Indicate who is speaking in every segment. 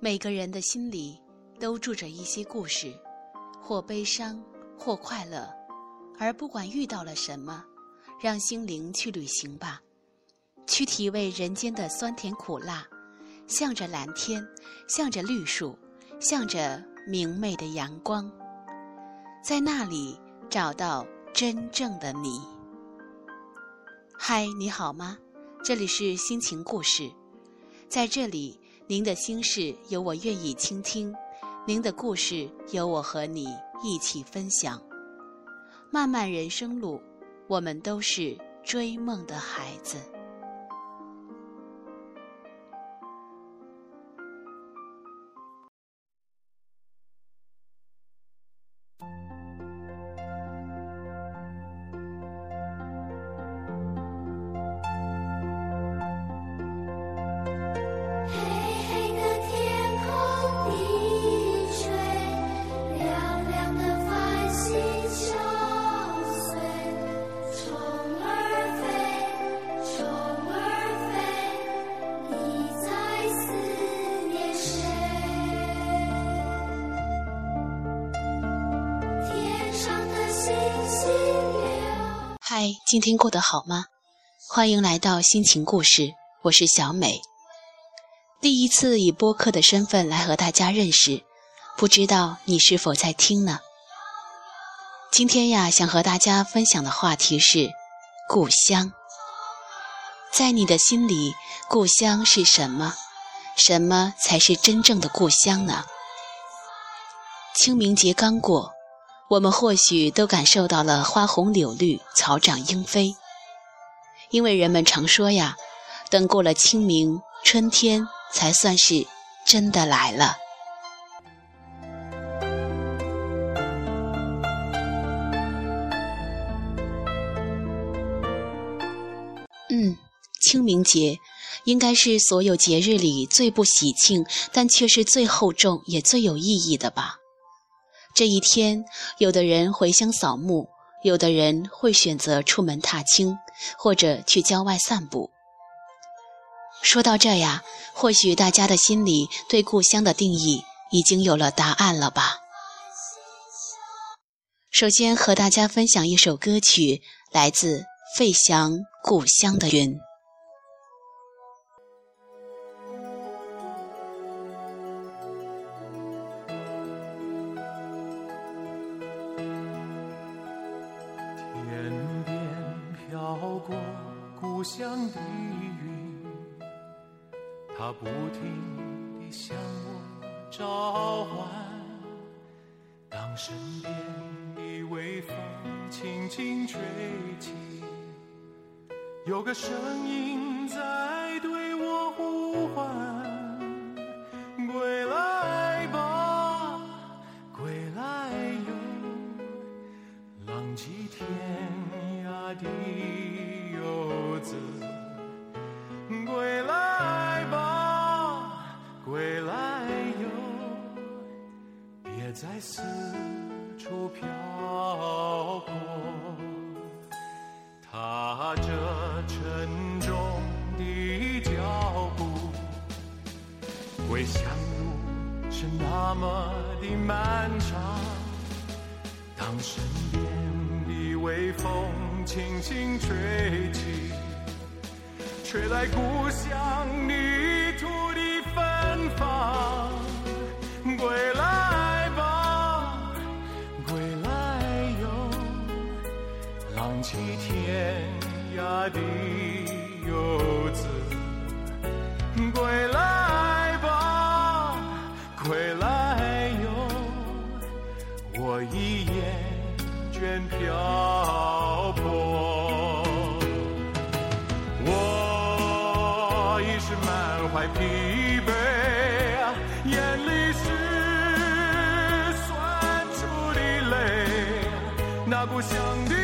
Speaker 1: 每个人的心里都住着一些故事，或悲伤，或快乐。而不管遇到了什么，让心灵去旅行吧，去体味人间的酸甜苦辣，向着蓝天，向着绿树，向着明媚的阳光，在那里找到真正的你。嗨，你好吗？这里是心情故事，在这里，您的心事有我愿意倾听，您的故事有我和你一起分享。漫漫人生路，我们都是追梦的孩子。今天过得好吗？欢迎来到心情故事，我是小美。第一次以播客的身份来和大家认识，不知道你是否在听呢？今天呀，想和大家分享的话题是故乡。在你的心里，故乡是什么？什么才是真正的故乡呢？清明节刚过。我们或许都感受到了花红柳绿、草长莺飞，因为人们常说呀，等过了清明，春天才算是真的来了。嗯，清明节应该是所有节日里最不喜庆，但却是最厚重也最有意义的吧。这一天，有的人回乡扫墓，有的人会选择出门踏青，或者去郊外散步。说到这呀，或许大家的心里对故乡的定义已经有了答案了吧？首先和大家分享一首歌曲，来自费翔《故乡的云》。
Speaker 2: 的漫长。当身边的微风轻轻吹起，吹来故乡泥土的芬芳，归来。吧，归来哟，浪迹天漂泊，我已是满怀疲惫，眼里是酸楚的泪，那故乡的。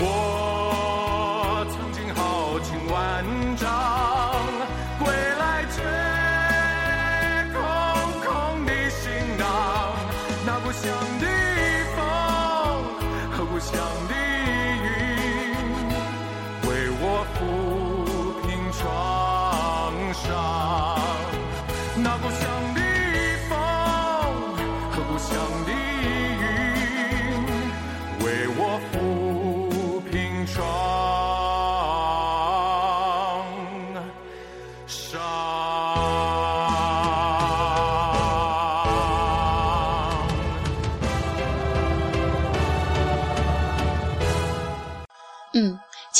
Speaker 2: 我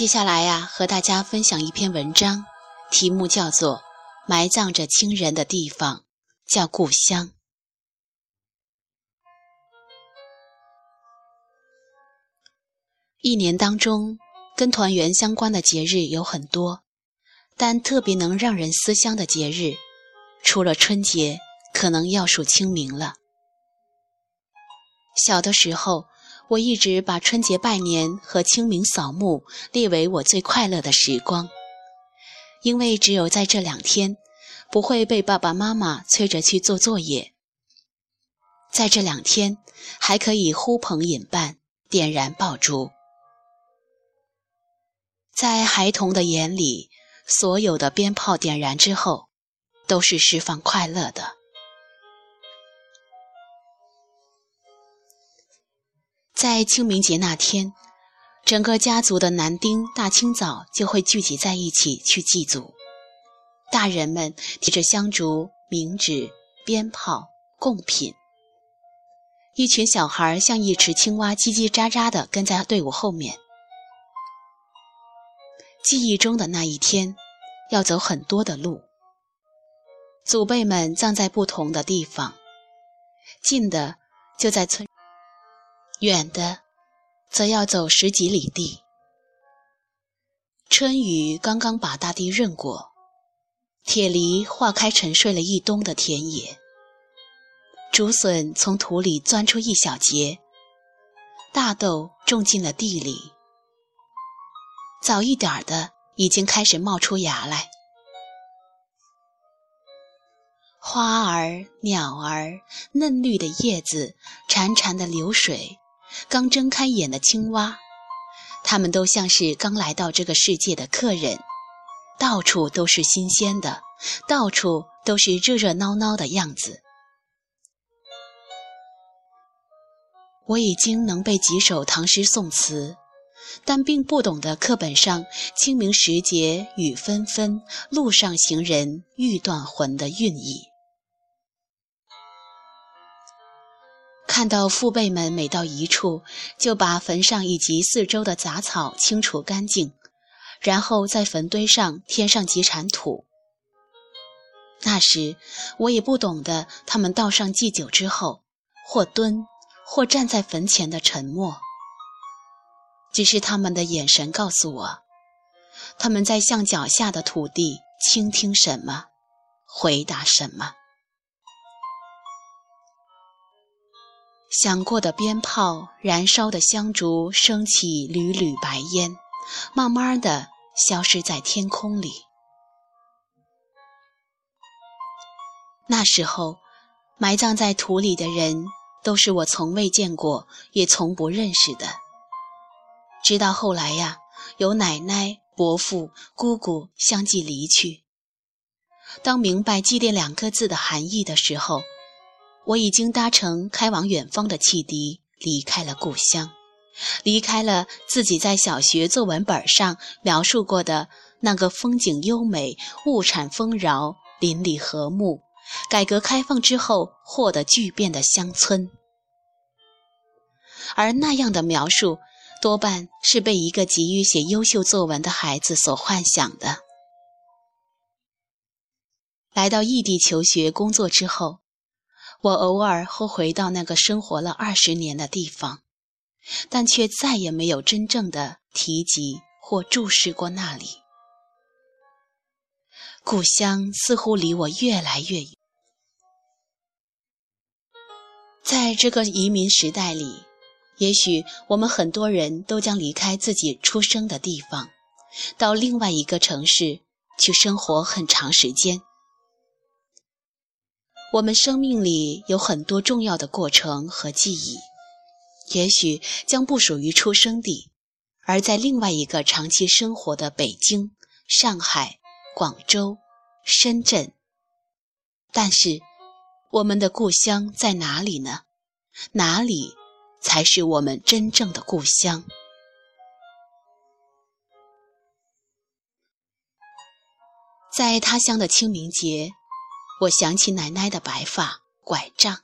Speaker 1: 下来呀，和大家分享一篇文章，题目叫做《埋葬着亲人的地方叫故乡》。一年当中，跟团圆相关的节日有很多，但特别能让人思乡的节日，除了春节，可能要数清明了。小的时候，我一直把春节拜年和清明扫墓列为我最快乐的时光，因为只有在这两天，不会被爸爸妈妈催着去做作业。在这两天，还可以呼朋引伴，点燃爆竹。在孩童的眼里，所有的鞭炮点燃之后，都是释放快乐的。在清明节那天，整个家族的男丁大清早就会聚集在一起去祭祖。大人们提着香烛、冥纸、鞭炮、贡品，一群小孩像一池青蛙，叽叽喳喳地跟在队伍后面。记忆中的那一天，要走很多的路。祖辈们葬在不同的地方，近的就在村。远的，则要走十几里地。春雨刚刚把大地润过，铁犁化开沉睡了一冬的田野，竹笋从土里钻出一小节，大豆种进了地里。早一点的已经开始冒出芽来，花儿、鸟儿，嫩绿的叶子，潺潺的流水。刚睁开眼的青蛙，它们都像是刚来到这个世界的客人，到处都是新鲜的，到处都是热热闹闹的样子。我已经能背几首唐诗宋词，但并不懂得课本上“清明时节雨纷纷，路上行人欲断魂”的韵意。看到父辈们每到一处，就把坟上以及四周的杂草清除干净，然后在坟堆上添上几铲土。那时我也不懂得他们倒上祭酒之后，或蹲，或站在坟前的沉默。只是他们的眼神告诉我，他们在向脚下的土地倾听什么，回答什么。响过的鞭炮，燃烧的香烛，升起缕缕白烟，慢慢的消失在天空里。那时候，埋葬在土里的人，都是我从未见过，也从不认识的。直到后来呀，有奶奶、伯父、姑姑相继离去。当明白“祭奠”两个字的含义的时候，我已经搭乘开往远方的汽笛，离开了故乡，离开了自己在小学作文本上描述过的那个风景优美、物产丰饶、邻里和睦、改革开放之后获得巨变的乡村。而那样的描述，多半是被一个急于写优秀作文的孩子所幻想的。来到异地求学、工作之后。我偶尔会回到那个生活了二十年的地方，但却再也没有真正的提及或注视过那里。故乡似乎离我越来越远。在这个移民时代里，也许我们很多人都将离开自己出生的地方，到另外一个城市去生活很长时间。我们生命里有很多重要的过程和记忆，也许将不属于出生地，而在另外一个长期生活的北京、上海、广州、深圳。但是，我们的故乡在哪里呢？哪里才是我们真正的故乡？在他乡的清明节。我想起奶奶的白发、拐杖，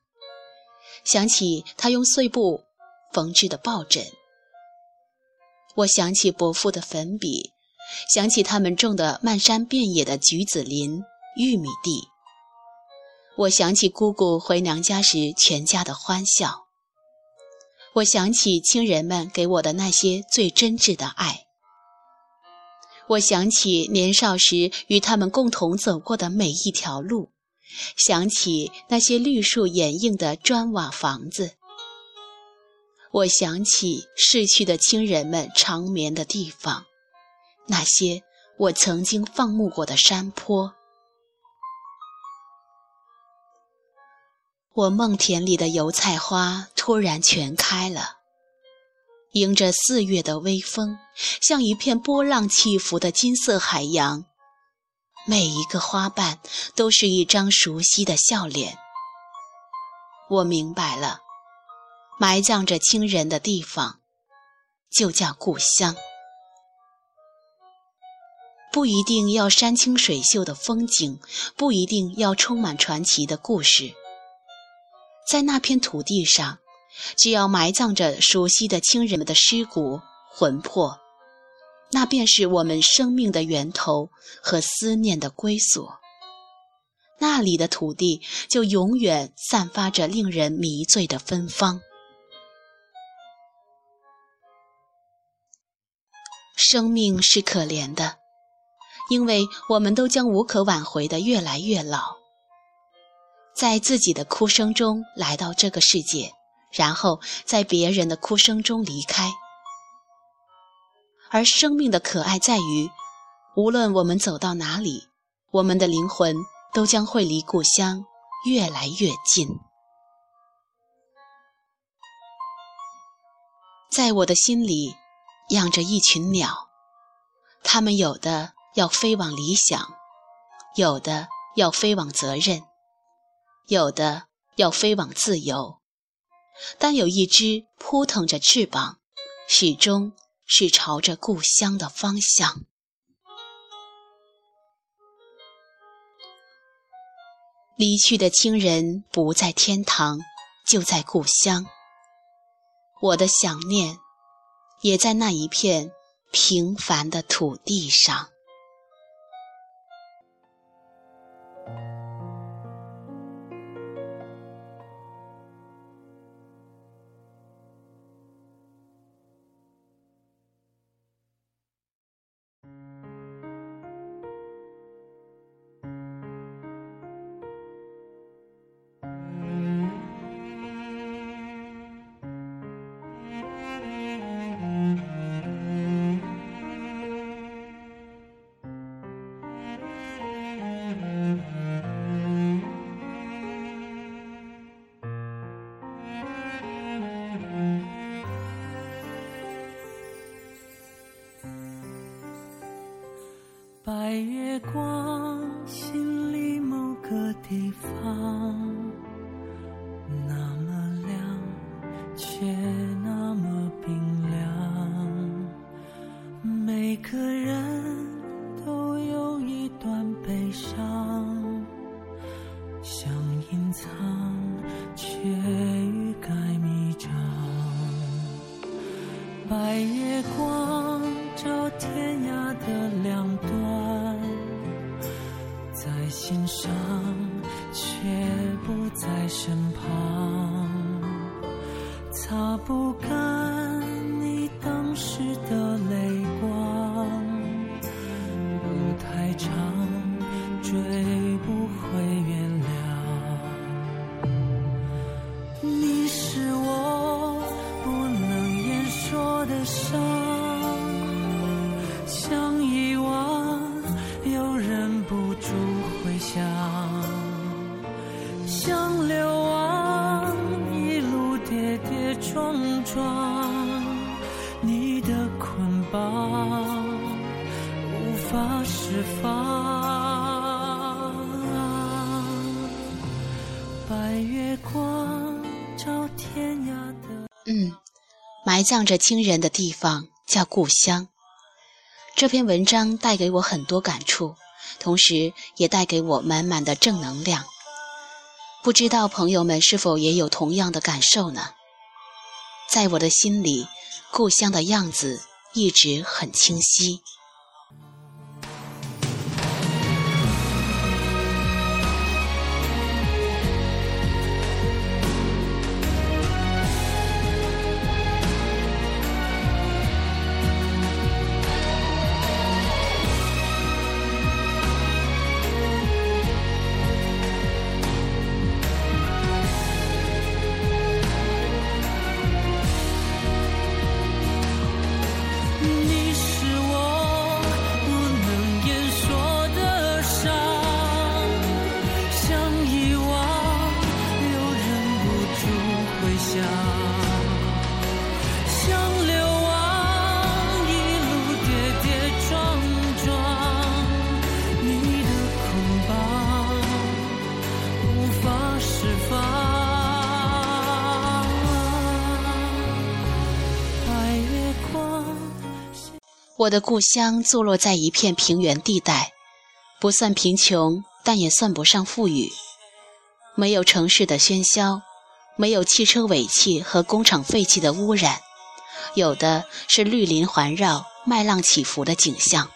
Speaker 1: 想起她用碎布缝制的抱枕。我想起伯父的粉笔，想起他们种的漫山遍野的橘子林、玉米地。我想起姑姑回娘家时全家的欢笑。我想起亲人们给我的那些最真挚的爱。我想起年少时与他们共同走过的每一条路。想起那些绿树掩映的砖瓦房子，我想起逝去的亲人们长眠的地方，那些我曾经放牧过的山坡。我梦田里的油菜花突然全开了，迎着四月的微风，像一片波浪起伏的金色海洋。每一个花瓣都是一张熟悉的笑脸。我明白了，埋葬着亲人的地方，就叫故乡。不一定要山清水秀的风景，不一定要充满传奇的故事。在那片土地上，只要埋葬着熟悉的亲人们的尸骨魂魄。那便是我们生命的源头和思念的归所。那里的土地就永远散发着令人迷醉的芬芳。生命是可怜的，因为我们都将无可挽回的越来越老，在自己的哭声中来到这个世界，然后在别人的哭声中离开。而生命的可爱在于，无论我们走到哪里，我们的灵魂都将会离故乡越来越近。在我的心里，养着一群鸟，它们有的要飞往理想，有的要飞往责任，有的要飞往自由，但有一只扑腾着翅膀，始终。是朝着故乡的方向。离去的亲人不在天堂，就在故乡。我的想念，也在那一片平凡的土地上。
Speaker 3: 白月光，心
Speaker 1: 埋葬着亲人的地方叫故乡。这篇文章带给我很多感触，同时也带给我满满的正能量。不知道朋友们是否也有同样的感受呢？在我的心里，故乡的样子一直很清晰。
Speaker 3: 我的
Speaker 1: 故乡坐落在一片平原地带，不算贫穷，但也算不上富裕。没有城市的喧嚣，没有汽车尾气和工厂废气的污染，有的是绿林环绕、麦浪起伏的景象。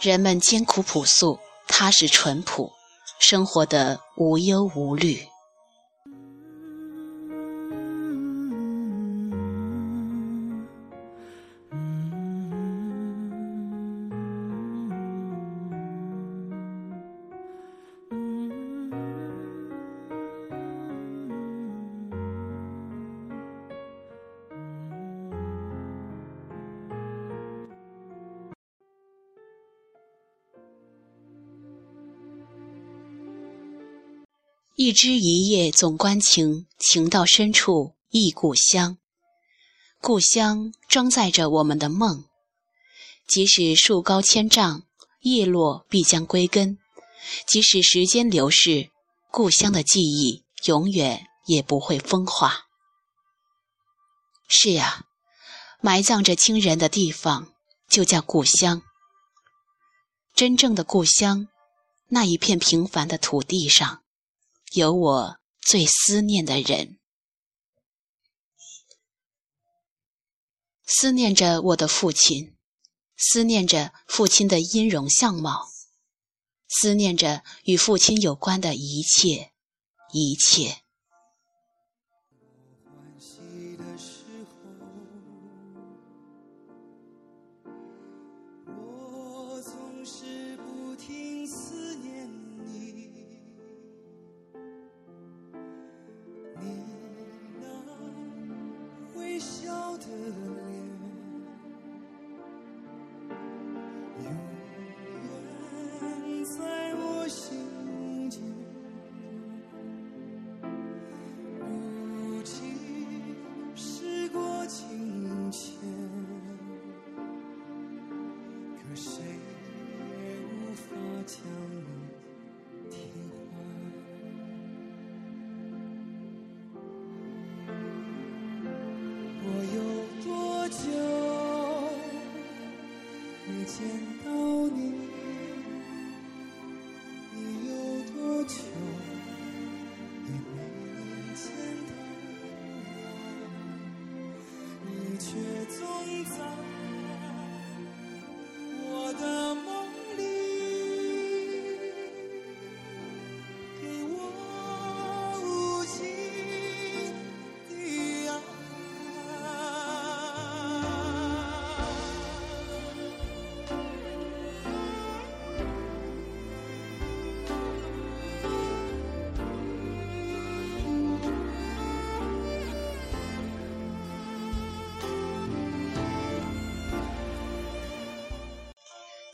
Speaker 1: 人们艰苦朴素、踏实淳朴，生活的无忧无虑。知一叶总关情，情到深处忆故乡。故乡装载着我们的梦，即使树高千丈，叶落必将归根；即使时间流逝，故乡的记忆永远也不会风化。是呀，埋葬着亲人的地方就叫故乡。真正的故乡，那一片平凡的土地上。有我最思念的人，思念着我的父亲，思念着父亲的音容相貌，思念着与父亲有关的一切，一切。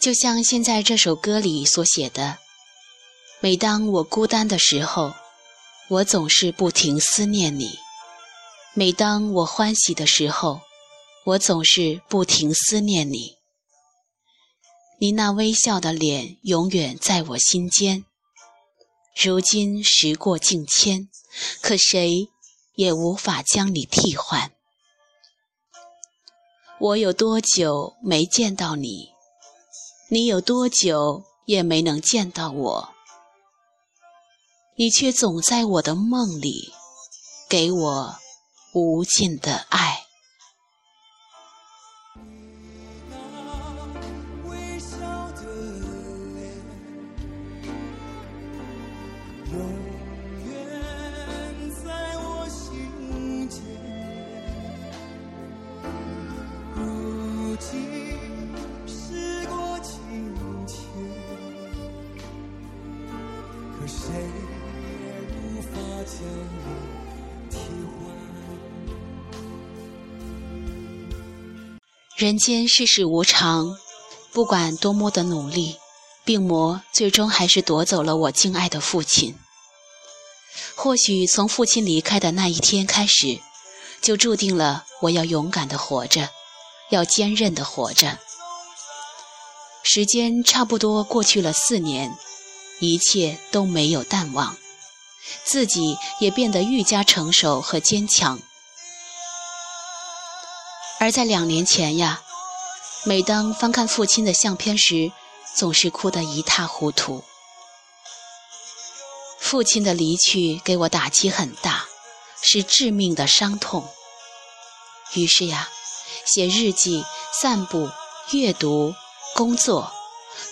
Speaker 1: 就像现在这首歌里所写的：“每当我孤单的时候，我总是不停思念你；每当我欢喜的时候，我总是不停思念你。你那微笑的脸永远在我心间。如今时过境迁，可谁也无法将你替换。我有多久没见到你？”你有多久也没能见到我，你却总在我的梦里，给我无尽的爱。人间世事无常，不管多么的努力，病魔最终还是夺走了我敬爱的父亲。或许从父亲离开的那一天开始，就注定了我要勇敢的活着，要坚韧的活着。时间差不多过去了四年，一切都没有淡忘，自己也变得愈加成熟和坚强。而在两年前呀，每当翻看父亲的相片时，总是哭得一塌糊涂。父亲的离去给我打击很大，是致命的伤痛。于是呀，写日记、散步、阅读、工作，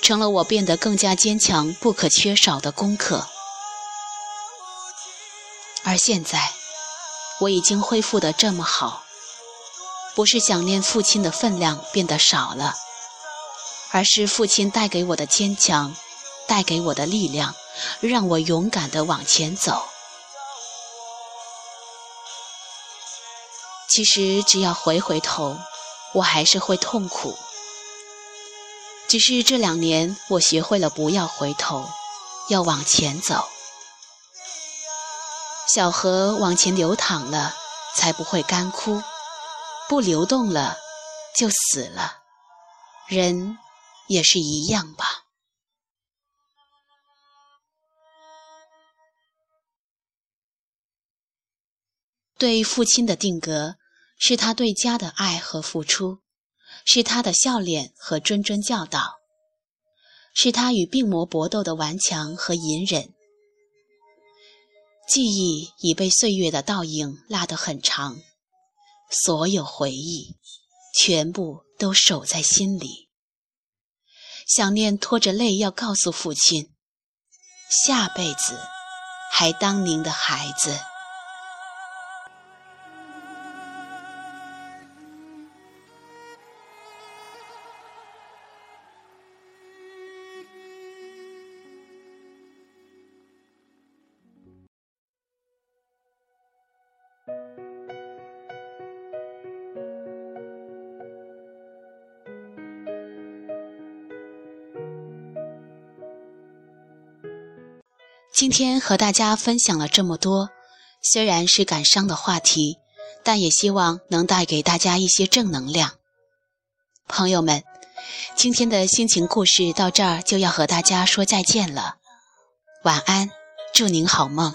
Speaker 1: 成了我变得更加坚强不可缺少的功课。而现在，我已经恢复得这么好。不是想念父亲的分量变得少了，而是父亲带给我的坚强，带给我的力量，让我勇敢地往前走。其实只要回回头，我还是会痛苦。只是这两年，我学会了不要回头，要往前走。小河往前流淌了，才不会干枯。不流动了，就死了。人也是一样吧。对父亲的定格，是他对家的爱和付出，是他的笑脸和谆谆教导，是他与病魔搏斗的顽强和隐忍。记忆已被岁月的倒影拉得很长。所有回忆，全部都守在心里。想念拖着泪要告诉父亲，下辈子还当您的孩子。今天和大家分享了这么多虽然是感伤的话题但也希望能带给大家一些正能量。朋友们今天的心情故事到这儿就要和大家说再见了。晚安祝您好梦。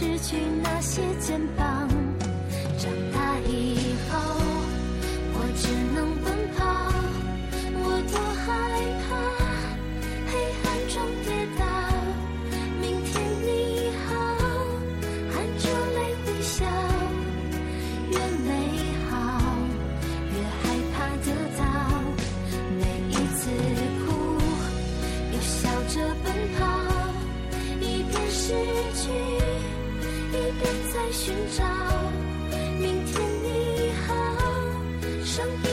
Speaker 4: 失去那些肩膀。寻找明天，你好。